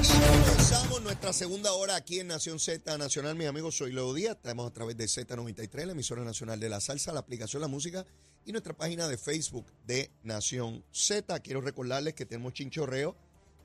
Comenzamos nuestra segunda hora aquí en Nación Z Nacional. Mis amigos, soy Leo Díaz. Estamos a través de Z93, la emisora nacional de la salsa, la aplicación La Música y nuestra página de Facebook de Nación Z. Quiero recordarles que tenemos chinchorreo.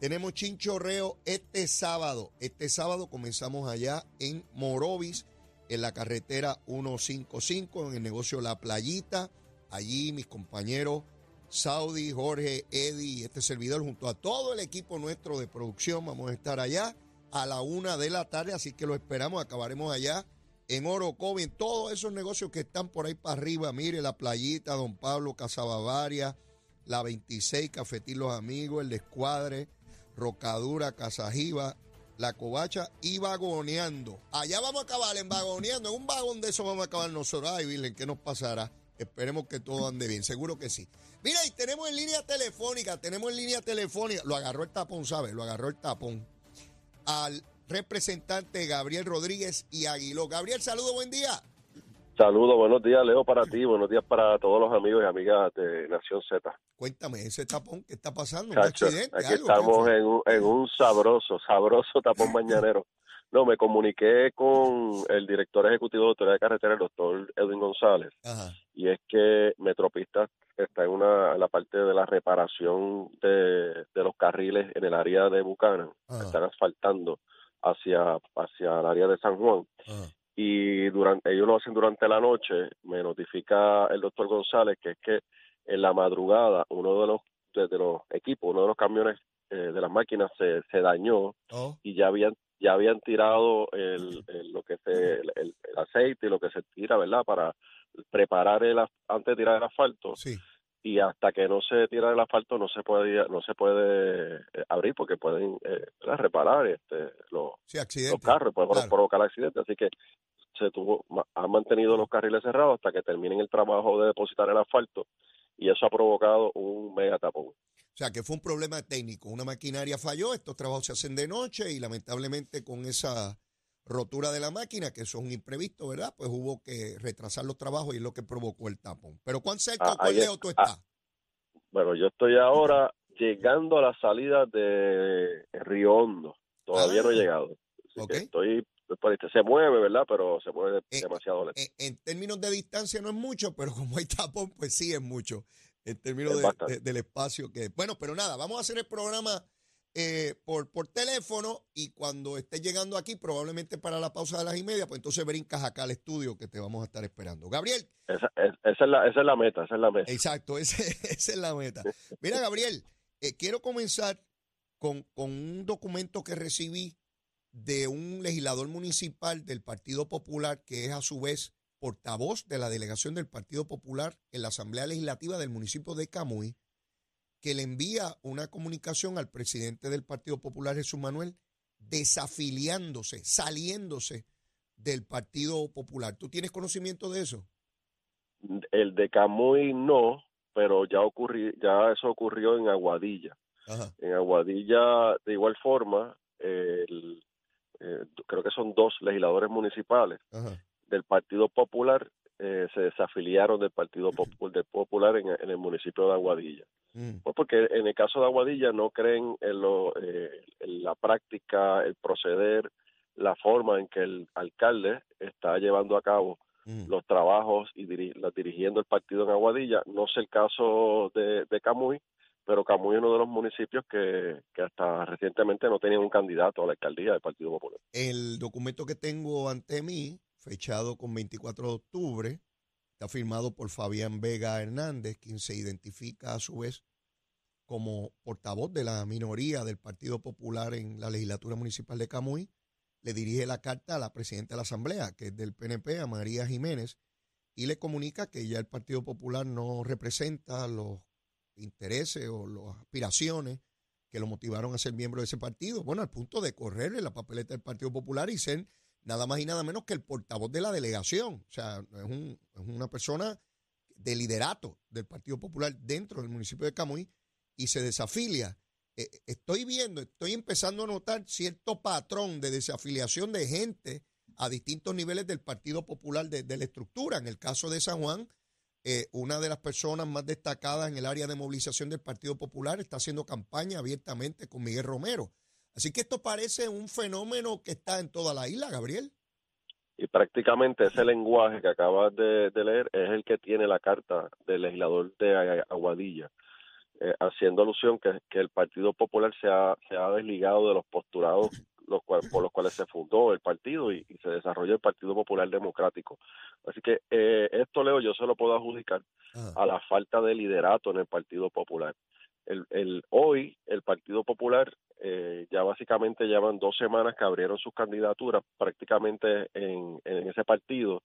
Tenemos chinchorreo este sábado. Este sábado comenzamos allá en Morovis, en la carretera 155, en el negocio La Playita. Allí mis compañeros Saudi, Jorge, Eddie este servidor, junto a todo el equipo nuestro de producción, vamos a estar allá a la una de la tarde, así que lo esperamos, acabaremos allá en Orocovi, en todos esos negocios que están por ahí para arriba, mire la playita, Don Pablo, Casabavaria, la 26, Cafetín Los Amigos, el Descuadre, Rocadura, Casajiba, La Covacha y Vagoneando. Allá vamos a acabar en Vagoneando, en un vagón de eso vamos a acabar nosotros. Ay, Virgen, ¿qué nos pasará? Esperemos que todo ande bien, seguro que sí. Mira, y tenemos en línea telefónica, tenemos en línea telefónica, lo agarró el tapón, ¿sabes? Lo agarró el tapón al representante Gabriel Rodríguez y Aguiló. Gabriel, saludo, buen día. Saludos, buenos días, Leo, para ti, buenos días para todos los amigos y amigas de Nación Z. Cuéntame, ese tapón, ¿qué está pasando? ¿Un accidente? aquí algo? estamos en un, en un sabroso, sabroso tapón mañanero. No, me comuniqué con el director ejecutivo de Autoridad de Carretera, el doctor Edwin González, Ajá. y es que Metropista está en, una, en la parte de la reparación de, de los carriles en el área de Buchanan, Ajá. están asfaltando hacia, hacia el área de San Juan. Ajá. y durante ellos lo hacen durante la noche, me notifica el doctor González que es que en la madrugada uno de los de, de los equipos, uno de los camiones eh, de las máquinas se, se dañó Oh, y ya habían ya habían tirado el, el- lo que se el, aceite y lo que se tira, ¿verdad? Para preparar el antes de tirar el asfalto sí. y hasta que no se tira el asfalto no se puede no se puede eh, abrir porque pueden eh, reparar este los Sí, los carros, puede claro. provocar accidentes. Así que se tuvo, han mantenido los carriles cerrados hasta que terminen el trabajo de depositar el asfalto y eso ha provocado un mega tapón. O sea, que fue un problema técnico. Una maquinaria falló, estos trabajos se hacen de noche y lamentablemente con esa rotura de la máquina, que eso es un imprevisto, ¿verdad? Pues hubo que retrasar los trabajos y es lo que provocó el tapón. Pero ¿cuán cerca Ah, o cuán ahí lejos tú está. estás? Bueno, yo estoy ahora llegando a la salida de Río Hondo. Todavía no Ah, he llegado. Así ok. que estoy, este- se mueve, ¿verdad? Pero se mueve Eh, demasiado lento. En, en términos de distancia no es mucho, pero como hay tapón, pues sí es mucho. En términos de- de- del espacio que... Bueno, pero nada, vamos a hacer el programa eh, por, por teléfono y cuando estés llegando aquí, probablemente para la pausa de las y media, pues entonces brincas acá al estudio que te vamos a estar esperando. Gabriel, Esa, es- esa es la, esa es la meta, esa es la meta. exacto, esa es la meta. Mira, Gabriel, eh, quiero comenzar con, con un documento que recibí de un legislador municipal del Partido Popular, que es a su vez portavoz de la delegación del Partido Popular en la Asamblea Legislativa del municipio de Camuy, que le envía una comunicación al presidente del Partido Popular, Jesús Manuel, desafiliándose, saliéndose del Partido Popular. ¿Tú tienes conocimiento de eso? El de Camuy no, pero ya ocurrió, ya eso ocurrió en Aguadilla. Ajá. En Aguadilla, de igual forma, el- eh, creo que son dos legisladores municipales Ajá. Del Partido Popular eh, se desafiliaron del Partido del Popular en, en el municipio de Aguadilla. Mm. Pues porque en el caso de Aguadilla no creen en, lo, eh, en la práctica, el proceder, la forma en que el alcalde está llevando a cabo Mm. los trabajos y diri- la- dirigiendo el partido en Aguadilla. No sé el caso de, de Camuy, pero Camuy es uno de los municipios que, que hasta recientemente no tenían un candidato a la alcaldía del Partido Popular. El documento que tengo ante mí, fechado con 24 de octubre, está firmado por Fabián Vega Hernández, quien se identifica a su vez como portavoz de la minoría del Partido Popular en la legislatura municipal de Camuy, le dirige la carta a la presidenta de la Asamblea, que es del PNP, a María Jiménez, y le comunica que ya el Partido Popular no representa los intereses o las aspiraciones que lo motivaron a ser miembro de ese partido. Bueno, al punto de correrle la papeleta del Partido Popular y ser nada más y nada menos que el portavoz de la delegación. O sea, es, un, una persona de liderato del Partido Popular dentro del municipio de Camuy y se desafilia. Eh, estoy viendo, estoy empezando a notar cierto patrón de desafiliación de gente a distintos niveles del Partido Popular de, la estructura. En el caso de San Juan, eh, una de las personas más destacadas en el área de movilización del Partido Popular está haciendo campaña abiertamente con Miguel Romero. Así que esto parece un fenómeno que está en toda la isla, Gabriel. Y prácticamente ese lenguaje que acabas de leer es el que tiene la carta del legislador de Aguadilla eh, haciendo alusión que, que, el Partido Popular se ha, se ha desligado de los postulados los por los cuales se fundó el partido y, se desarrolló el Partido Popular Democrático. Así que eh, esto, Leo, yo se lo puedo adjudicar a la falta de liderato en el Partido Popular. El, el, hoy el Partido Popular eh, ya básicamente llevan dos semanas que abrieron sus candidaturas prácticamente en, en ese partido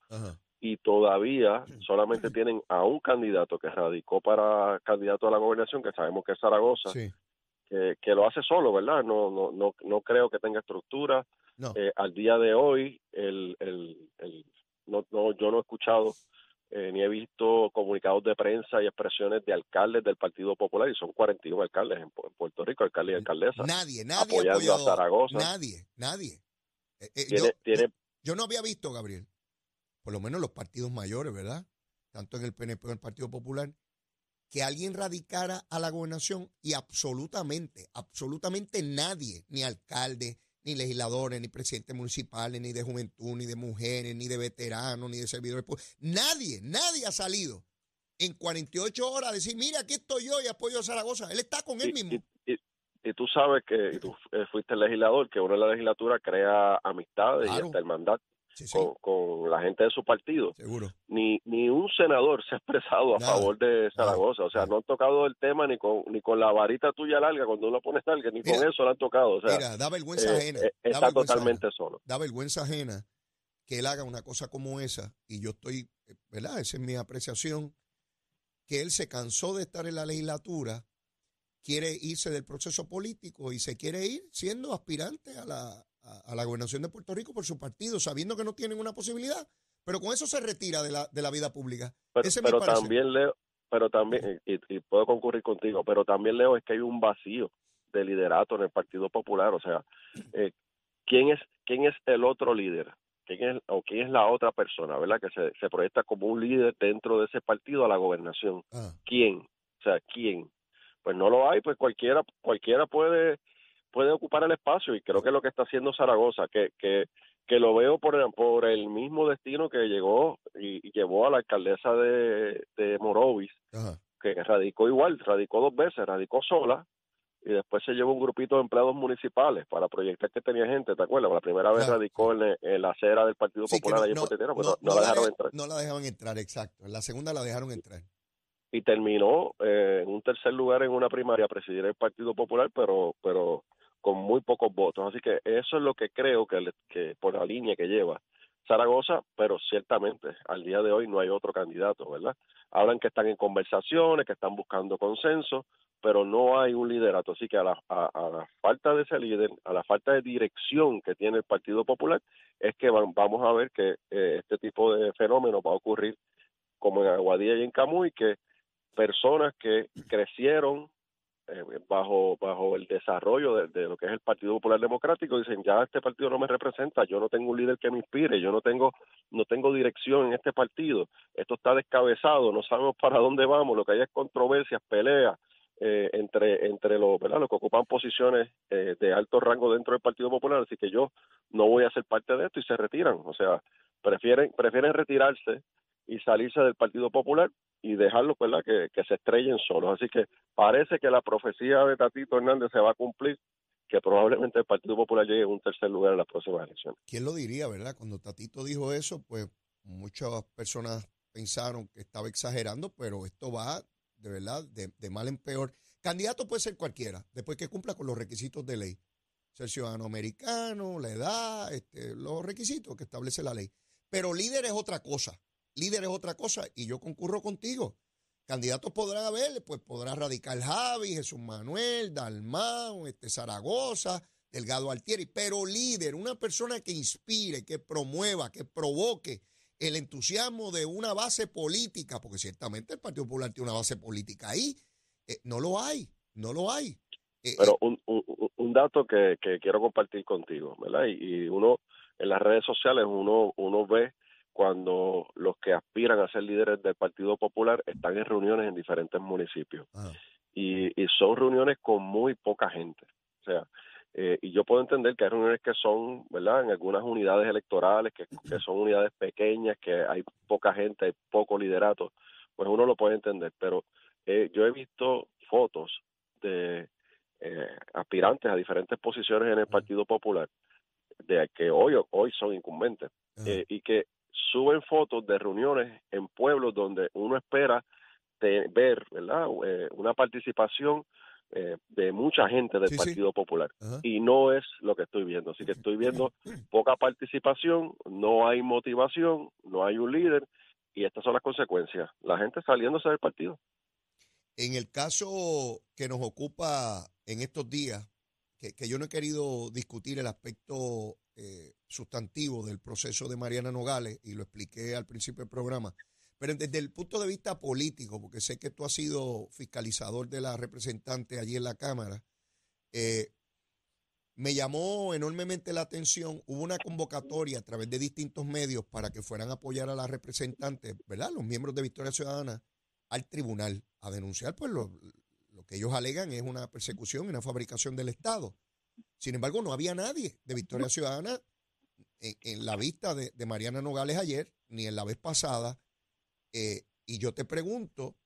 y todavía solamente tienen a un candidato que radicó para candidato a la gobernación, que sabemos que es Zaragoza, que, que, lo hace solo, ¿verdad? No, no, no, no creo que tenga estructura. Eh, al día de hoy, el, el, el no, no, yo no he escuchado eh, ni he visto comunicados de prensa y expresiones de alcaldes del Partido Popular, y son 41 alcaldes en, Puerto Rico, alcaldes y alcaldesas. Nadie, nadie apoyando a Zaragoza. Nadie, nadie. Eh, tiene, yo no había visto, Gabriel, por lo menos los partidos mayores, ¿verdad? Tanto en el PNP como en el Partido Popular, que alguien radicara a la gobernación y absolutamente, absolutamente nadie, ni alcalde, ni legisladores, ni presidentes municipales, ni de juventud, ni de mujeres, ni de veteranos, ni de servidores públicos, nadie, nadie ha salido en 48 horas a decir, mira, aquí estoy yo y apoyo a Zaragoza. Él está con él mismo. Y, tú sabes que tú eh, fuiste legislador, que uno en la legislatura crea amistades y hasta con, la gente de su partido. Seguro. Ni, ni un senador se ha expresado a favor de Zaragoza. o sea, no han tocado el tema ni con, ni con la varita tuya larga, cuando uno pone larga, ni con eso lo han tocado. O sea, mira, da vergüenza eh, ajena. Eh, está totalmente solo. Da vergüenza ajena que él haga una cosa como esa, y yo estoy, eh, ¿verdad? Esa es mi apreciación, que él se cansó de estar en la legislatura, quiere irse del proceso político y se quiere ir siendo aspirante a la, a, la gobernación de Puerto Rico por su partido, sabiendo que no tienen una posibilidad, pero con eso se retira de la, de la vida pública. Pero, también leo, pero también, y, puedo concurrir contigo, pero también leo es que hay un vacío de liderato en el Partido Popular, o sea, eh, ¿quién es quién es el otro líder? ¿Quién es, o quién es la otra persona, verdad? Que se, se proyecta como un líder dentro de ese partido a la gobernación. Ah. ¿Quién? O sea, ¿quién? Pues no lo hay, pues cualquiera cualquiera puede puede ocupar el espacio y creo que es lo que está haciendo Zaragoza, que, que, que lo veo por el, por el mismo destino que llegó y, llevó a la alcaldesa de, de Morovis, que radicó igual, radicó dos veces, radicó sola y después se llevó un grupito de empleados municipales para proyectar que tenía gente, ¿te acuerdas? La primera vez radicó en, la acera del Partido Popular allí en pues no, la dejaron entrar. No la dejaban entrar, exacto. En la segunda la dejaron entrar y terminó eh, en un tercer lugar en una primaria a presidir el Partido Popular, pero pero con muy pocos votos. Así que eso es lo que creo que, que por la línea que lleva Zaragoza, pero ciertamente al día de hoy no hay otro candidato, ¿verdad? Hablan que están en conversaciones, que están buscando consenso, pero no hay un liderato. Así que a la, a, la falta de ese líder, a la falta de dirección que tiene el Partido Popular, es que vamos a ver que eh, este tipo de fenómeno va a ocurrir como en Aguadilla y en Camuy, que personas que crecieron eh, bajo bajo el desarrollo de, lo que es el Partido Popular Democrático dicen ya este partido no me representa yo no tengo un líder que me inspire yo no tengo no tengo dirección en este partido esto está descabezado no sabemos para dónde vamos lo que hay es controversias peleas eh, entre entre los los que ocupan posiciones eh, de alto rango dentro del Partido Popular así que yo no voy a ser parte de esto y se retiran o sea prefieren prefieren retirarse y salirse del Partido Popular y dejarlo ¿verdad? Que, que se estrellen solos. Así que parece que la profecía de Tatito Hernández se va a cumplir, que probablemente el Partido Popular llegue a un tercer lugar en las próximas elecciones. ¿Quién lo diría, verdad? Cuando Tatito dijo eso, pues muchas personas pensaron que estaba exagerando, pero esto va de verdad de, mal en peor. Candidato puede ser cualquiera, después que cumpla con los requisitos de ley. Ser ciudadano americano, la edad, este, los requisitos que establece la ley. Pero líder es otra cosa. Líder es otra cosa y yo concurro contigo. Candidatos podrán haber, pues podrá radicar Javi, Jesús Manuel, Dalmau, este, Zaragoza, Delgado Altieri, pero líder, una persona que inspire, que promueva, que provoque, el entusiasmo de una base política, porque ciertamente el Partido Popular tiene una base política ahí, eh, no lo hay, no lo hay. Eh, Pero eh, un, un, dato que, quiero compartir contigo, ¿verdad? Y, uno, en las redes sociales, uno, uno ve cuando los que aspiran a ser líderes del Partido Popular están en reuniones en diferentes municipios. Ah. Y, y son reuniones con muy poca gente. O sea, eh, y yo puedo entender que hay reuniones que son, ¿verdad? En algunas unidades electorales, que, son unidades pequeñas, que hay poca gente, hay poco liderato, pues uno lo puede entender. Pero eh, yo he visto fotos de eh, aspirantes a diferentes posiciones en el Partido Popular, de que hoy, hoy son incumbentes, y que suben fotos de reuniones en pueblos donde uno espera ver, ¿verdad? una participación eh, de mucha gente del Partido Popular. Y no es lo que estoy viendo. Así que estoy viendo poca participación, no hay motivación, no hay un líder y estas son las consecuencias. La gente saliéndose del partido. En el caso que nos ocupa en estos días, que, yo no he querido discutir el aspecto eh, sustantivo del proceso de Mariana Nogales y lo expliqué al principio del programa, pero desde el punto de vista político, porque sé que tú has sido fiscalizador de la representante allí en la Cámara, eh, me llamó enormemente la atención. Hubo una convocatoria a través de distintos medios para que fueran a apoyar a la representante, ¿verdad? Los miembros de Victoria Ciudadana al tribunal a denunciar, pues lo, que ellos alegan es una persecución y una fabricación del Estado. Sin embargo, no había nadie de Victoria Ciudadana en, la vista de, de Mariana Nogales ayer, ni en la vez pasada eh, y yo te pregunto,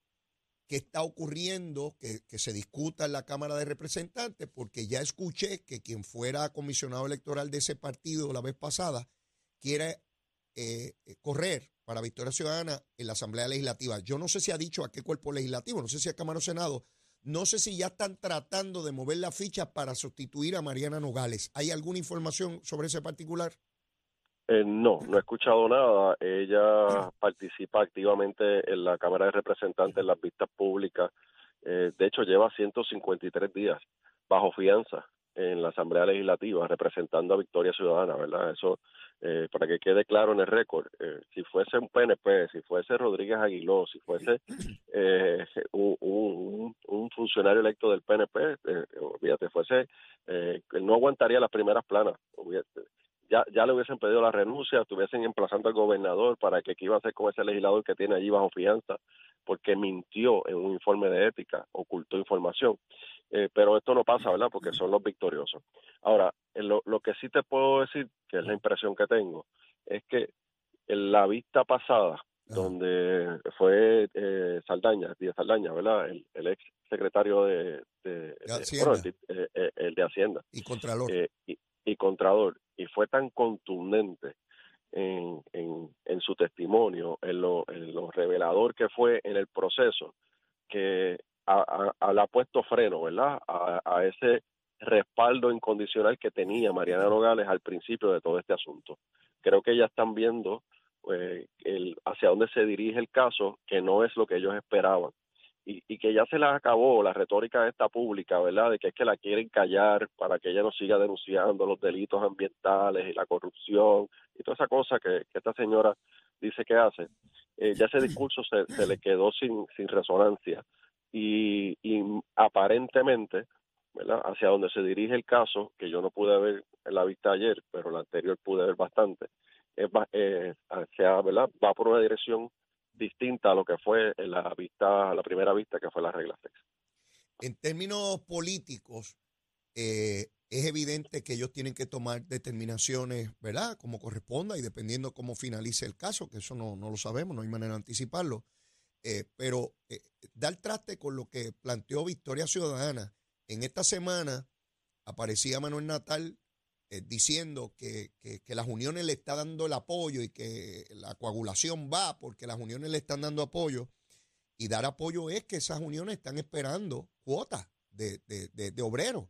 ¿qué está ocurriendo que, se discuta en la Cámara de Representantes? Porque ya escuché que quien fuera comisionado electoral de ese partido la vez pasada quiere eh, eh, correr para Victoria Ciudadana en la Asamblea Legislativa. Yo no sé si ha dicho a qué cuerpo legislativo, no sé si a Cámara o Senado, no sé si ya están tratando de mover la ficha para sustituir a Mariana Nogales. ¿Hay alguna información sobre ese particular? Eh, no, no he escuchado nada. Ella participa activamente en la Cámara de Representantes en las vistas públicas. Eh, de hecho, lleva 153 días bajo fianza en la Asamblea Legislativa representando a Victoria Ciudadana, ¿verdad? Eso, eh, para que quede claro en el récord, eh, si fuese un PNP, si fuese Rodríguez Aguiló, si fuese eh, un, un, un, funcionario electo del PNP, olvídate, fuese, no aguantaría las primeras planas. Ya, ya le hubiesen pedido la renuncia, estuviesen emplazando al gobernador para que qué iba a hacer con ese legislador que tiene allí bajo fianza, porque mintió en un informe de ética, ocultó información. Eh, pero esto no pasa, ¿verdad? Porque son los victoriosos. Ahora, lo, lo que sí te puedo decir, que es la impresión que tengo, es que en la vista pasada, donde fue eh, Saldaña, Díaz Saldaña, ¿verdad? El, ex secretario de, de, eh, eh, el, de Hacienda. Y Contralor. y, y Contralor y fue tan contundente en, en, su testimonio, en lo, en lo, revelador que fue en el proceso, que a, ha puesto freno, ¿verdad? A, ese respaldo incondicional que tenía Mariana Nogales al principio de todo este asunto. Creo que ya están viendo eh, el, hacia dónde se dirige el caso, que no es lo que ellos esperaban y, y, que ya se les acabó la retórica esta pública, ¿verdad? De que es que la quieren callar para que ella no siga denunciando los delitos ambientales y la corrupción y toda esa cosa que, esta señora dice que hace. Eh, ya ese discurso se, se, le quedó sin, sin resonancia y, y aparentemente, ¿verdad? Hacia donde se dirige el caso, que yo no pude ver en la vista ayer, pero la anterior pude ver bastante, es, eh, hacia, ¿verdad? Va por una dirección distinta a lo que fue la vista, la primera vista que fue la regla 6. En términos políticos, eh, es evidente que ellos tienen que tomar determinaciones, ¿verdad? Como corresponda y dependiendo cómo finalice el caso, que eso no, lo sabemos, no hay manera de anticiparlo. Eh, pero eh, dar traste con lo que planteó Victoria Ciudadana. En esta semana aparecía Manuel Natal eh, diciendo que, que, las uniones le están dando el apoyo y que la coagulación va porque las uniones le están dando apoyo. Y dar apoyo es que esas uniones están esperando cuotas de, de, de obreros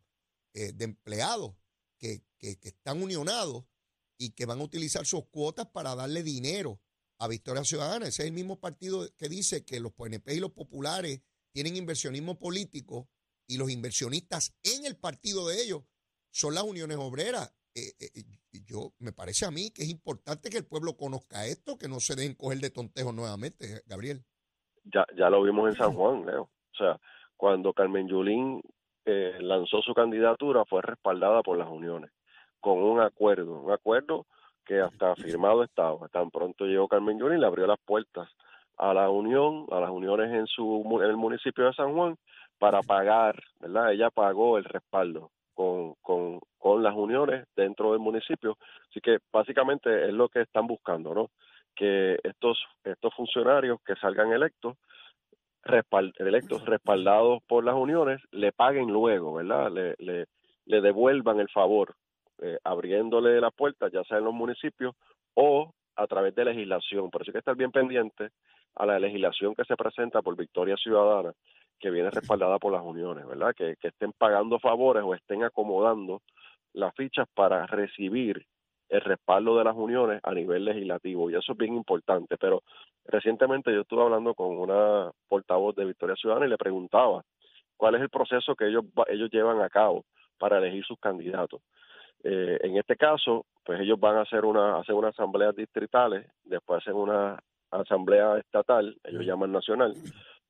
eh, de empleados que, están unionados y que van a utilizar sus cuotas para darle dinero a Victoria Ciudadana. Ese es el mismo partido que dice que los PNP y los populares tienen inversionismo político y los inversionistas en el partido de ellos son las uniones obreras. Eh, eh, yo me parece a mí que es importante que el pueblo conozca esto, que no se den coger de tontejo nuevamente, Gabriel. Ya, ya lo vimos en San Juan, Leo. O sea, cuando Carmen Yulín eh, lanzó su candidatura fue respaldada por las uniones, con un acuerdo, un acuerdo que hasta firmado estaba. Tan pronto llegó Carmen Yulín, le abrió las puertas a la unión, a las uniones en, su, en el municipio de San Juan, para pagar, ¿verdad? Ella pagó el respaldo con, con, con las uniones dentro del municipio. Así que básicamente es lo que están buscando, ¿no? Que estos, estos funcionarios que salgan electos electos respaldados por las uniones le paguen luego, ¿verdad? Le, le, le devuelvan el favor, eh, abriéndole las puertas, ya sea en los municipios o a través de legislación. Por eso hay que estar bien pendiente a la legislación que se presenta por Victoria Ciudadana, que viene respaldada por las uniones, ¿verdad? Que, que estén pagando favores o estén acomodando las fichas para recibir el respaldo de las uniones a nivel legislativo y eso es bien importante. Pero recientemente yo estuve hablando con una portavoz de Victoria Ciudadana y le preguntaba cuál es el proceso que ellos ellos llevan a cabo para elegir sus candidatos. Eh, en este caso, pues ellos van a hacer una hacer unas asambleas distritales, después hacen una asamblea estatal, ellos llaman nacional,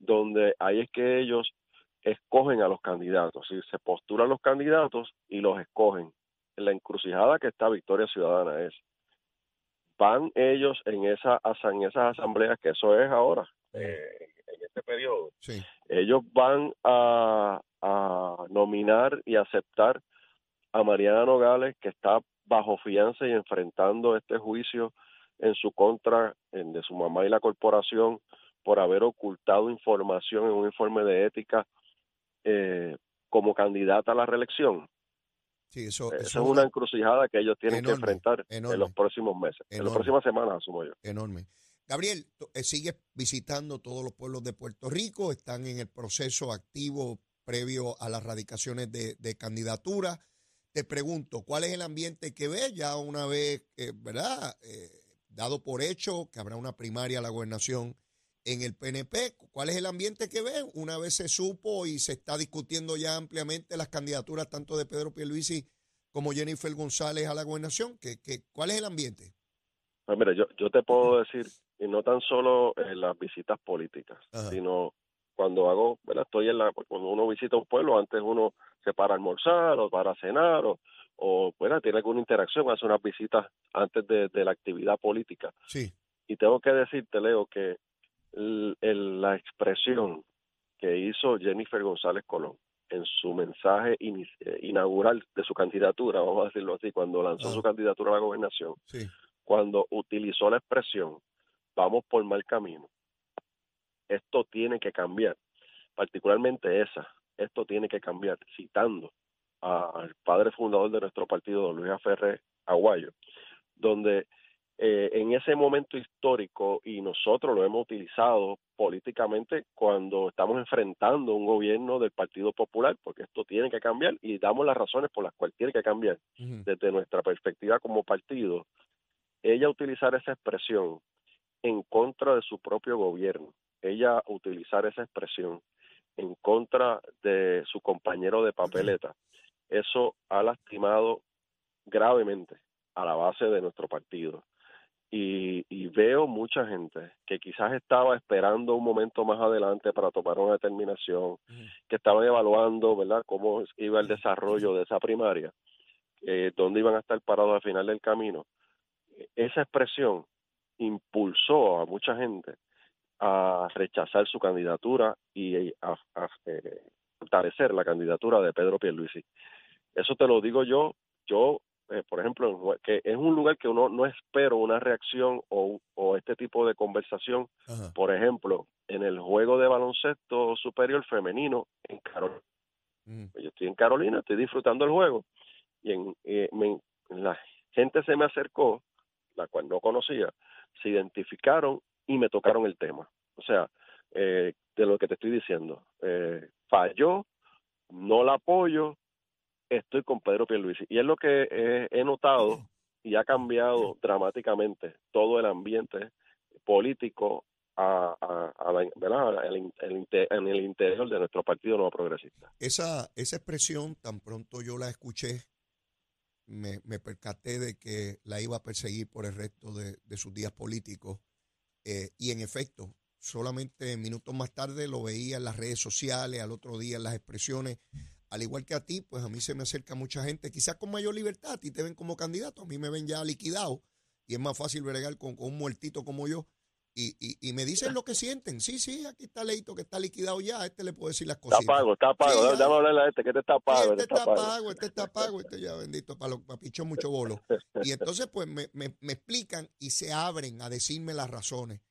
donde ahí es que ellos escogen a los candidatos, ¿sí? se postulan los candidatos y los escogen. La encrucijada que está Victoria Ciudadana es, van ellos en, esa, en esas asambleas, que eso es ahora, eh, en este periodo, ellos van a, nominar y aceptar a Mariana Nogales, que está bajo fianza y enfrentando este juicio en su contra en, de su mamá y la corporación por haber ocultado información en un informe de ética eh, como candidata a la reelección. Sí, eso, es una encrucijada que ellos tienen que enfrentar en los próximos meses, en las próximas semanas, asumo yo. Enorme. Gabriel, eh, sigues visitando todos los pueblos de Puerto Rico, están en el proceso activo previo a las radicaciones de, candidatura. Te pregunto, ¿cuál es el ambiente que ves ya una vez, ¿verdad? Eh, dado por hecho que habrá una primaria a la gobernación en el PNP. ¿Cuál es el ambiente que ven? Una vez se supo y se está discutiendo ya ampliamente las candidaturas tanto de Pedro Pierluisi como Jennifer González a la gobernación. ¿Qué, cuál es el ambiente? Pues mira, yo, yo te puedo decir, y no tan solo en las visitas políticas, sino cuando hago, ¿verdad? Estoy en la, cuando uno visita un pueblo, antes uno se para a almorzar o para cenar o, o bueno, tiene alguna interacción, hace unas visitas antes de, de la actividad política. Sí. Y tengo que decirte, Leo, que la expresión que hizo Jennifer González Colón en su mensaje eh, inaugural de su candidatura, vamos a decirlo así, cuando lanzó su candidatura a la gobernación, cuando utilizó la expresión, vamos por mal camino, esto tiene que cambiar, particularmente esa, esto tiene que cambiar, citando al padre fundador de nuestro partido, Luis Ferrer Aguayo, donde eh, en ese momento histórico y nosotros lo hemos utilizado políticamente cuando estamos enfrentando un gobierno del Partido Popular, porque esto tiene que cambiar y damos las razones por las cuales tiene que cambiar desde nuestra perspectiva como partido. Ella utilizar esa expresión en contra de su propio gobierno, ella utilizar esa expresión en contra de su compañero de papeleta, eso ha lastimado gravemente a la base de nuestro partido y, veo mucha gente que quizás estaba esperando un momento más adelante para tomar una determinación, que estaban evaluando, ¿verdad?, cómo iba el desarrollo de esa primaria, eh, dónde iban a estar parados al final del camino. Esa expresión impulsó a mucha gente a rechazar su candidatura y a, a eh, fortalecer la candidatura de Pedro Pierluisi. Eso te lo digo yo, yo, eh, por ejemplo, que es un lugar que uno no espero una reacción o, o este tipo de conversación. Por ejemplo, en el juego de baloncesto superior femenino en Carolina. Yo estoy en Carolina, estoy disfrutando el juego y en, eh, la gente se me acercó, la cual no conocía, se identificaron y me tocaron el tema. O sea, eh, de lo que te estoy diciendo. Eh, falló, no la apoyo, estoy con Pedro Pierluisi. Y es lo que he notado y ha cambiado dramáticamente todo el ambiente político a, en el interior de nuestro Partido Nuevo Progresista. Esa, esa expresión, tan pronto yo la escuché, me, me, percaté de que la iba a perseguir por el resto de, sus días políticos. Eh, y en efecto, solamente minutos más tarde lo veía en las redes sociales, al otro día en las expresiones. Al igual que a ti, pues a mí se me acerca mucha gente, quizás con mayor libertad, a ti te ven como candidato, a mí me ven ya liquidado y es más fácil bregar con, con un muertito como yo y, y, me dicen lo que sienten. Sí, sí, aquí está Leito que está liquidado ya. este le puedo decir las cosas. Está pago, está pago. Sí, hablarle a este que este está pago. Este, está, pago. este está pago. Este ya bendito, para, para pichó mucho bolo. Y entonces, pues me, me, me, explican y se abren a decirme las razones.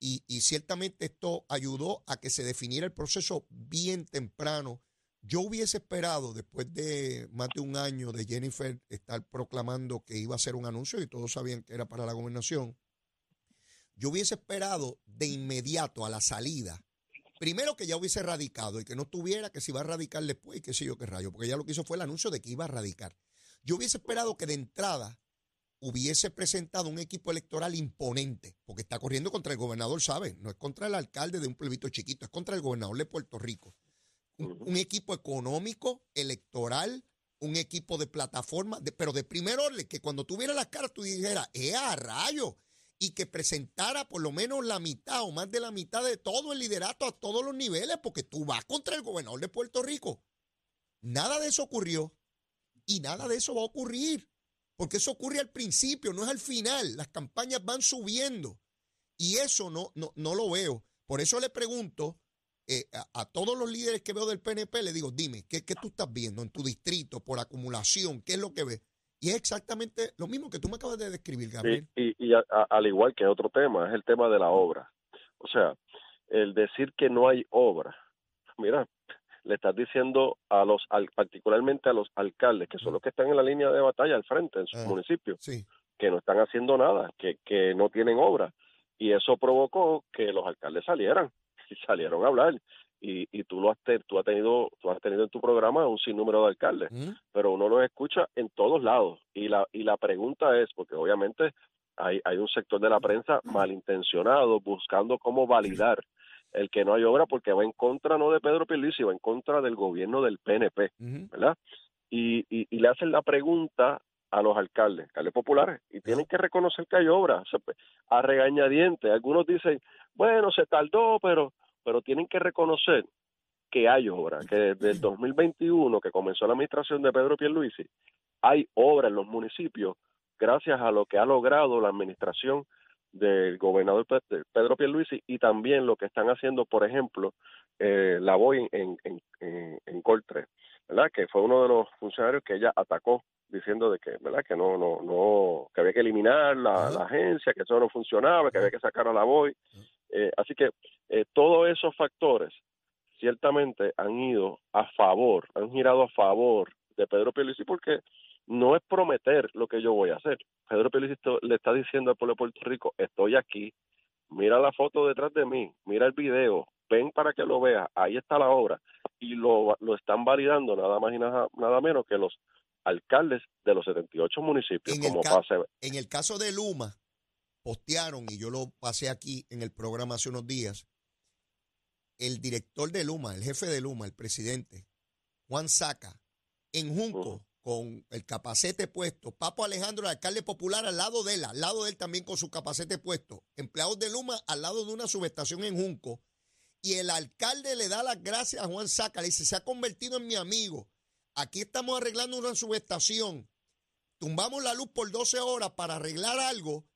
Y, y ciertamente esto ayudó a que se definiera el proceso bien temprano. Yo hubiese esperado, después de más de un año de Jennifer estar proclamando que iba a hacer un anuncio y todos sabían que era para la gobernación yo hubiese esperado de inmediato a la salida, primero que ya hubiese radicado y que no tuviera que se iba a radicar después y qué sé yo qué rayo, porque ya lo que hizo fue el anuncio de que iba a radicar. Yo hubiese esperado que de entrada hubiese presentado un equipo electoral imponente, porque está corriendo contra el gobernador, ¿sabe? No es contra el alcalde de un pueblito chiquito, es contra el gobernador de Puerto Rico. Un, equipo económico, electoral, un equipo de plataforma, pero de primer orden, que cuando tuviera las caras tú dijeras, ¡eh, a rayo! y que presentara por lo menos la mitad o más de la mitad de todo el liderato a todos los niveles, porque tú vas contra el gobernador de Puerto Rico. Nada de eso ocurrió y nada de eso va a ocurrir, porque eso ocurre al principio, no es al final. Las campañas van subiendo y eso no, no, no lo veo. Por eso le pregunto eh, a, todos los líderes que veo del PNP, le digo, dime, ¿qué, ¿qué tú estás viendo en tu distrito por acumulación? ¿Qué es lo que ves? Y es exactamente lo mismo que tú me acabas de describir, Gabriel. y, y al igual que otro tema, es el tema de la obra. O sea, el decir que no hay obra, mira, le estás diciendo a los, particularmente a los alcaldes, que son los que están en la línea de batalla al frente en sus ah, municipios, que no están haciendo nada, que, que no tienen obra. Y eso provocó que los alcaldes salieran y salieron a hablar y, y tú lo has tú has tenido tú has tenido en tu programa un sinnúmero de alcaldes pero uno los escucha en todos lados y la y la pregunta es porque obviamente hay hay un sector de la prensa malintencionado buscando cómo validar el que no hay obra porque va en contra no de Pedro Pierluisi va en contra del gobierno del PNP verdad y, y, y le hacen la pregunta a los alcaldes, alcaldes populares, y tienen que reconocer que hay obra, pues, a regañadientes. Algunos dicen, bueno, se tardó, pero pero tienen que reconocer que hay obra, que desde el 2021, que comenzó la administración de Pedro Pierluisi, hay obra en los municipios gracias a lo que ha logrado la administración del gobernador Pedro Pierluisi y también lo que están haciendo, por ejemplo, eh, la voy en, en, en, Coltre, ¿verdad? Que fue uno de los funcionarios que ella atacó diciendo de que, ¿verdad? Que no, no, no, que había que eliminar la, la agencia, que eso no funcionaba, que había que sacar a la voy. Eh, así que eh, todos esos factores ciertamente han ido a favor, han girado a favor de Pedro Pierluisi porque no es prometer lo que yo voy a hacer. Pedro Pierluisi le está diciendo al pueblo de Puerto Rico, estoy aquí, mira la foto detrás de mí, mira el video, ven para que lo veas, ahí está la obra. Y lo, lo están validando nada más y nada, nada menos que los alcaldes de los 78 municipios. En, como el, en el caso de Luma, postearon, y yo lo pasé aquí en el programa hace unos días, el director de Luma, el jefe de Luma, el presidente, Juan Saca, en Junco, con el capacete puesto, Papo Alejandro, el alcalde popular, al lado de él, al lado de él también con su capacete puesto, empleados de Luma al lado de una subestación en Junco, y el alcalde le da las gracias a Juan Saca, le dice, se ha convertido en mi amigo, aquí estamos arreglando una subestación, tumbamos la luz por 12 horas para arreglar algo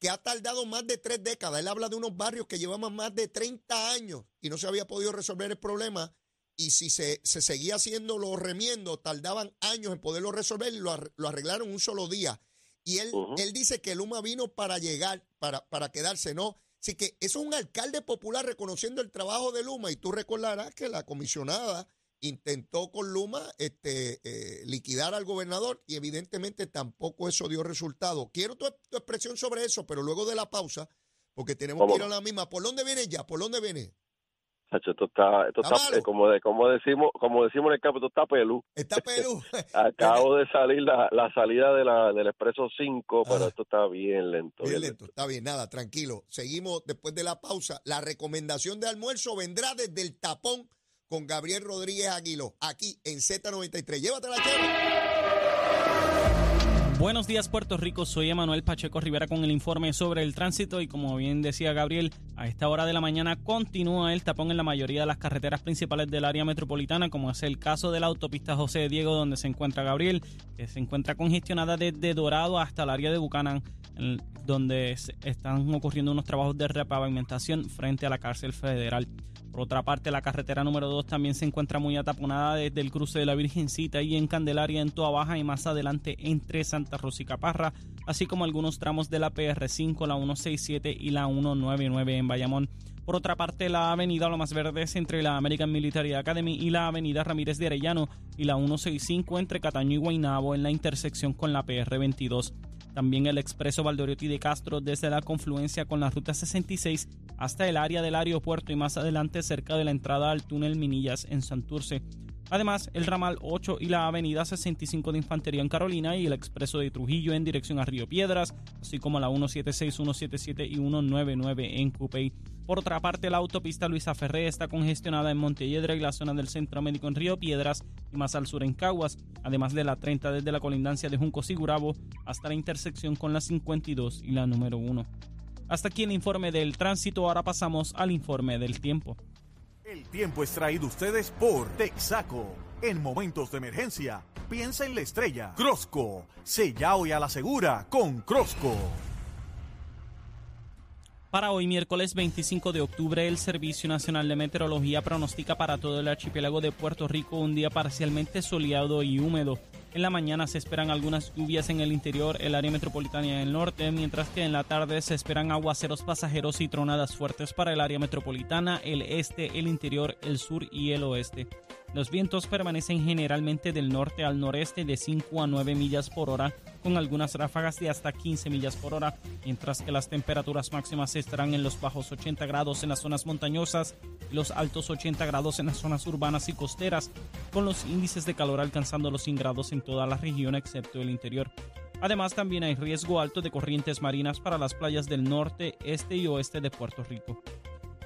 que ha tardado más de tres décadas. Él habla de unos barrios que llevaban más de 30 años y no se había podido resolver el problema. y si se, se seguía haciendo los remiendos, tardaban años en poderlo resolver y lo, ar- lo arreglaron un solo día. Y él, él dice que Luma vino para llegar, para, para quedarse, ¿no? Así que eso es un alcalde popular reconociendo el trabajo de Luma y tú recordarás que la comisionada intentó con Luma este, eh, liquidar al gobernador y evidentemente tampoco eso dio resultado. Quiero tu, tu expresión sobre eso, pero luego de la pausa, porque tenemos ¿Cómo que ir a la misma. ¿Por dónde viene ya? ¿Por dónde viene? Esto está, esto Está está, como, de, como decimos, como decimos en el campo, esto está pelú. Está Perú. Acabo de salir la, la salida de la, del Expreso 5, pero Ah. esto está bien lento. Bien bien lento, está bien, nada, tranquilo. Seguimos después de la pausa. La recomendación de almuerzo vendrá desde el tapón con Gabriel Rodríguez Aguiló, aquí en Z93. Llévatela, Chero. Buenos días Puerto Rico, soy Emanuel Pacheco Rivera con el informe sobre el tránsito y como bien decía Gabriel, a esta hora de la mañana continúa el tapón en la mayoría de las carreteras principales del área metropolitana, como es el caso de la autopista José Diego donde se encuentra Gabriel, que se encuentra congestionada desde Dorado hasta el área de Bucanán, en- donde están ocurriendo unos trabajos de repavimentación frente a la cárcel federal. Por otra parte, la carretera número 2 también se encuentra muy ataponada desde el cruce de la Virgencita y en Candelaria en Toa Baja y más adelante entre Santa Rosa y Caparra, así como algunos tramos de la PR5, la 167 y la 199 en Bayamón. Por otra parte, la avenida Lo Más Verde es entre la American Military Academy y la avenida Ramírez de Arellano y la 165 entre Cataño y Guaynabo en la intersección con la PR22. También el expreso Valdoriotti de Castro desde la confluencia con la ruta 66 hasta el área del aeropuerto y más adelante cerca de la entrada al túnel Minillas en Santurce. Además, el ramal 8 y la avenida 65 de Infantería en Carolina y el expreso de Trujillo en dirección a Río Piedras, así como la 176, 177 y 199 en Cupey. Por otra parte, la autopista Luisa Ferré está congestionada en Montelledra y la zona del Centro Médico en Río Piedras y más al sur en Caguas, además de la 30 desde la colindancia de Junco Sigurabo hasta la intersección con la 52 y la número 1. Hasta aquí el informe del tránsito, ahora pasamos al informe del tiempo. El tiempo es traído ustedes por Texaco. En momentos de emergencia, piensa en la estrella. Crosco, sella hoy a la segura con Crosco. Para hoy, miércoles 25 de octubre, el Servicio Nacional de Meteorología pronostica para todo el archipiélago de Puerto Rico un día parcialmente soleado y húmedo. En la mañana se esperan algunas lluvias en el interior, el área metropolitana y el norte, mientras que en la tarde se esperan aguaceros pasajeros y tronadas fuertes para el área metropolitana, el este, el interior, el sur y el oeste. Los vientos permanecen generalmente del norte al noreste de 5 a 9 millas por hora, con algunas ráfagas de hasta 15 millas por hora, mientras que las temperaturas máximas estarán en los bajos 80 grados en las zonas montañosas y los altos 80 grados en las zonas urbanas y costeras, con los índices de calor alcanzando los 100 grados en toda la región excepto el interior. Además, también hay riesgo alto de corrientes marinas para las playas del norte, este y oeste de Puerto Rico.